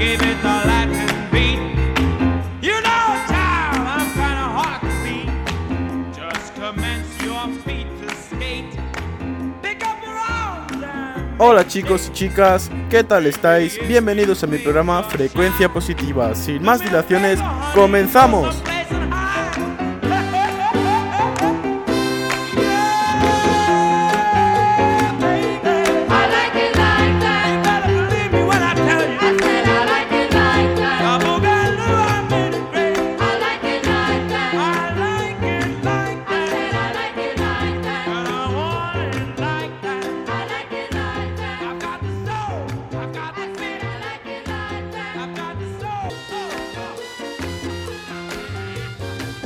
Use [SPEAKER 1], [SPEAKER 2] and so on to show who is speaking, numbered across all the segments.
[SPEAKER 1] gave it the Latin beat. You know, child, I'm kinda hard to beat. Just commence your feet to skate. Pick up your arms and
[SPEAKER 2] Hola chicos y chicas, ¿qué tal estáis? Bienvenidos a mi programa Frecuencia Positiva. Sin más dilaciones, comenzamos.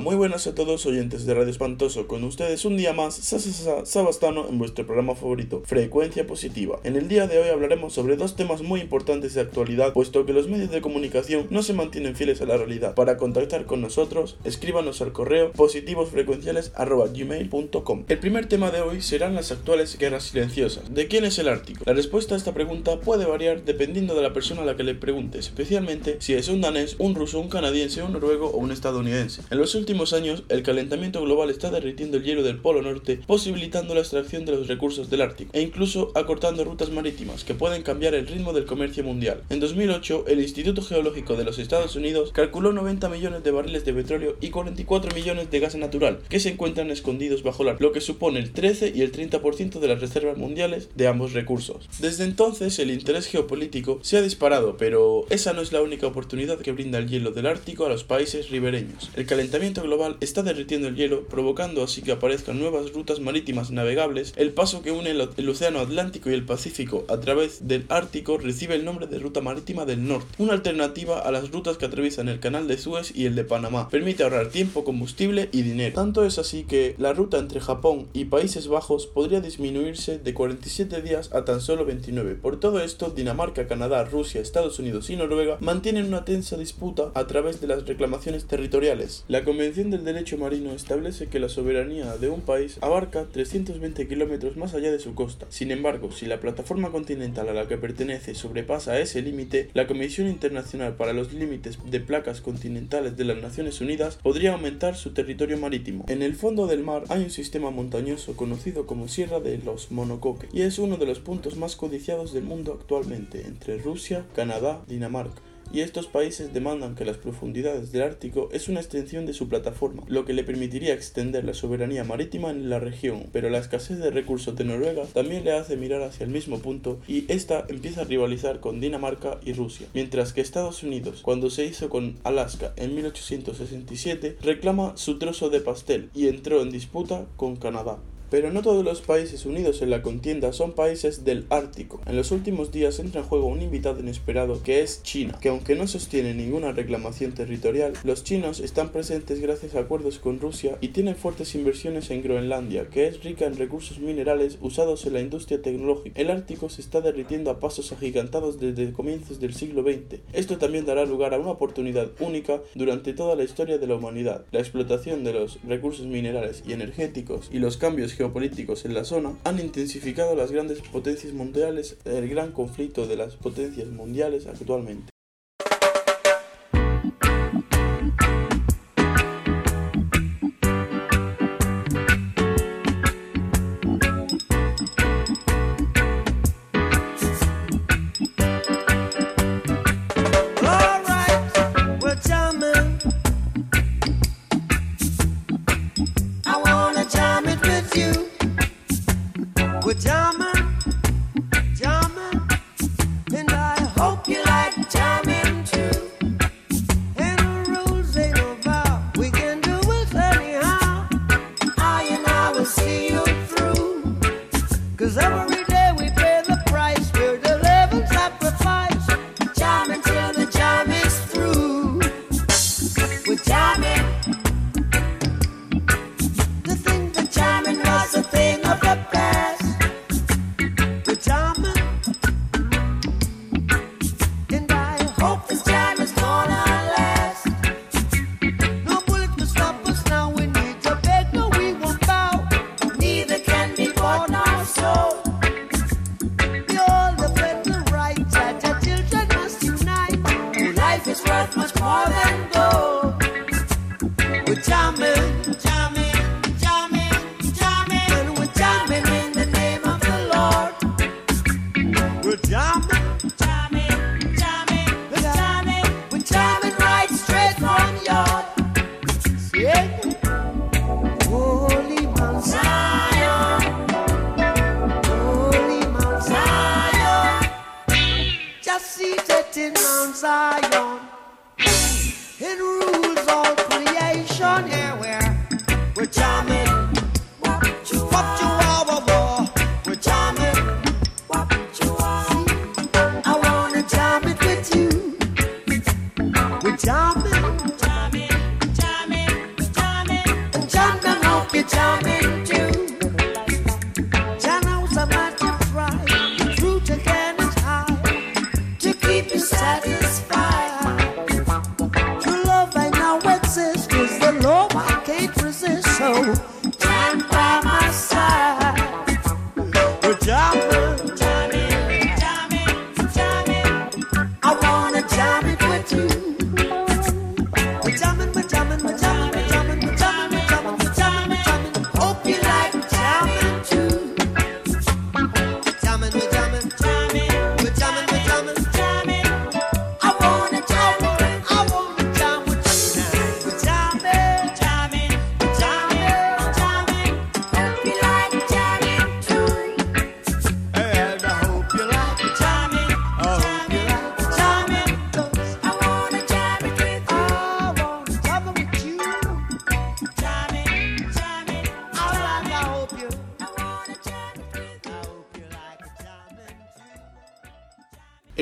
[SPEAKER 2] Muy buenas a todos oyentes de Radio Espantoso. Con ustedes un día más, Sasa Sabastano en vuestro programa favorito, Frecuencia Positiva. En el día de hoy hablaremos sobre dos temas muy importantes de actualidad, puesto que los medios de comunicación no se mantienen fieles a la realidad. Para contactar con nosotros, escríbanos al correo positivosfrecuenciales.gmail.com. El primer tema de hoy serán las actuales guerras silenciosas. ¿De quién es el Ártico? La respuesta a esta pregunta puede variar dependiendo de la persona a la que le preguntes, especialmente si es un danés, un ruso, un canadiense, un noruego o un estadounidense. En los últimos años, el calentamiento global está derritiendo el hielo del Polo Norte, posibilitando la extracción de los recursos del Ártico, e incluso acortando rutas marítimas que pueden cambiar el ritmo del comercio mundial. En 2008, el Instituto Geológico de los Estados Unidos calculó 90 millones de barriles de petróleo y 44 millones de gas natural que se encuentran escondidos bajo la lo que supone el 13 y el 30% de las reservas mundiales de ambos recursos. Desde entonces, el interés geopolítico se ha disparado, pero esa no es la única oportunidad que brinda el hielo del Ártico a los países ribereños. El calentamiento global está derritiendo el hielo, provocando así que aparezcan nuevas rutas marítimas navegables. El paso que une el, el océano Atlántico y el Pacífico a través del Ártico recibe el nombre de Ruta Marítima del Norte, una alternativa a las rutas que atraviesan el Canal de Suez y el de Panamá. Permite ahorrar tiempo, combustible y dinero. Tanto es así que la ruta entre Japón y Países Bajos podría disminuirse de 47 días a tan solo 29. Por todo esto, Dinamarca, Canadá, Rusia, Estados Unidos y Noruega mantienen una tensa disputa a través de las reclamaciones territoriales. La Convención del Derecho Marino establece que la soberanía de un país abarca 320 kilómetros más allá de su costa. Sin embargo, si la plataforma continental a la que pertenece sobrepasa ese límite, la Comisión Internacional para los Límites de Placas Continentales de las Naciones Unidas podría aumentar su territorio marítimo. En el fondo del mar hay un sistema montañoso conocido como Sierra de los Monocoque y es uno de los puntos más codiciados del mundo actualmente entre Rusia, Canadá, Dinamarca y estos países demandan que las profundidades del Ártico es una extensión de su plataforma, lo que le permitiría extender la soberanía marítima en la región, pero la escasez de recursos de Noruega también le hace mirar hacia el mismo punto y esta empieza a rivalizar con Dinamarca y Rusia, mientras que Estados Unidos, cuando se hizo con Alaska en 1867, reclama su trozo de pastel y entró en disputa con Canadá. Pero no todos los países unidos en la contienda son países del Ártico. En los últimos días entra en juego un invitado inesperado que es China, que aunque no sostiene ninguna reclamación territorial, los chinos están presentes gracias a acuerdos con Rusia y tienen fuertes inversiones en Groenlandia, que es rica en recursos minerales usados en la industria tecnológica. El Ártico se está derritiendo a pasos agigantados desde comienzos del siglo XX. Esto también dará lugar a una oportunidad única durante toda la historia de la humanidad. La explotación de los recursos minerales y energéticos y los cambios geopolíticos en la zona han intensificado las grandes potencias mundiales, el gran conflicto de las potencias mundiales actualmente.
[SPEAKER 3] さい。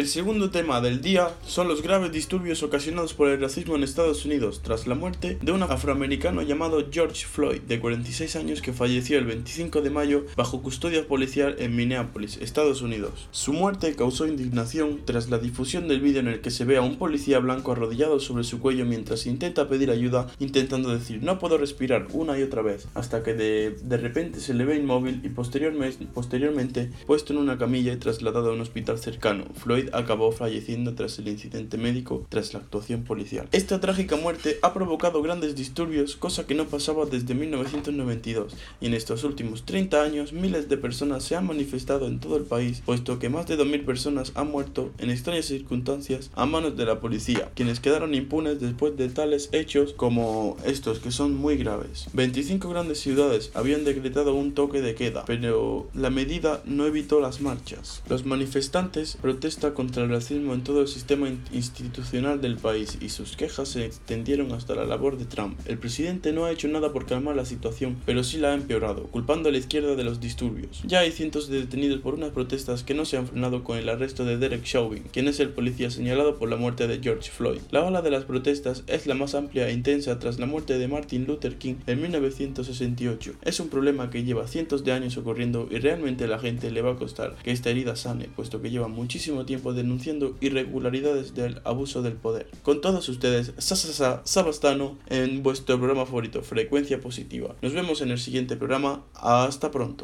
[SPEAKER 2] El segundo tema del día son los graves disturbios ocasionados por el racismo en Estados Unidos tras la muerte de un afroamericano llamado George Floyd, de 46 años, que falleció el 25 de mayo bajo custodia policial en Minneapolis, Estados Unidos. Su muerte causó indignación tras la difusión del vídeo en el que se ve a un policía blanco arrodillado sobre su cuello mientras intenta pedir ayuda, intentando decir no puedo respirar una y otra vez, hasta que de, de repente se le ve inmóvil y posteriormente, posteriormente puesto en una camilla y trasladado a un hospital cercano. Floyd acabó falleciendo tras el incidente médico tras la actuación policial. Esta trágica muerte ha provocado grandes disturbios, cosa que no pasaba desde 1992, y en estos últimos 30 años miles de personas se han manifestado en todo el país, puesto que más de 2.000 personas han muerto en extrañas circunstancias a manos de la policía, quienes quedaron impunes después de tales hechos como estos que son muy graves. 25 grandes ciudades habían decretado un toque de queda, pero la medida no evitó las marchas. Los manifestantes protestan contra el racismo en todo el sistema in- institucional del país y sus quejas se extendieron hasta la labor de Trump. El presidente no ha hecho nada por calmar la situación, pero sí la ha empeorado, culpando a la izquierda de los disturbios. Ya hay cientos de detenidos por unas protestas que no se han frenado con el arresto de Derek Chauvin, quien es el policía señalado por la muerte de George Floyd. La ola de las protestas es la más amplia e intensa tras la muerte de Martin Luther King en 1968. Es un problema que lleva cientos de años ocurriendo y realmente a la gente le va a costar que esta herida sane, puesto que lleva muchísimo denunciando irregularidades del abuso del poder. Con todos ustedes, Sasasa Sabastano en vuestro programa favorito, Frecuencia Positiva. Nos vemos en el siguiente programa. Hasta pronto.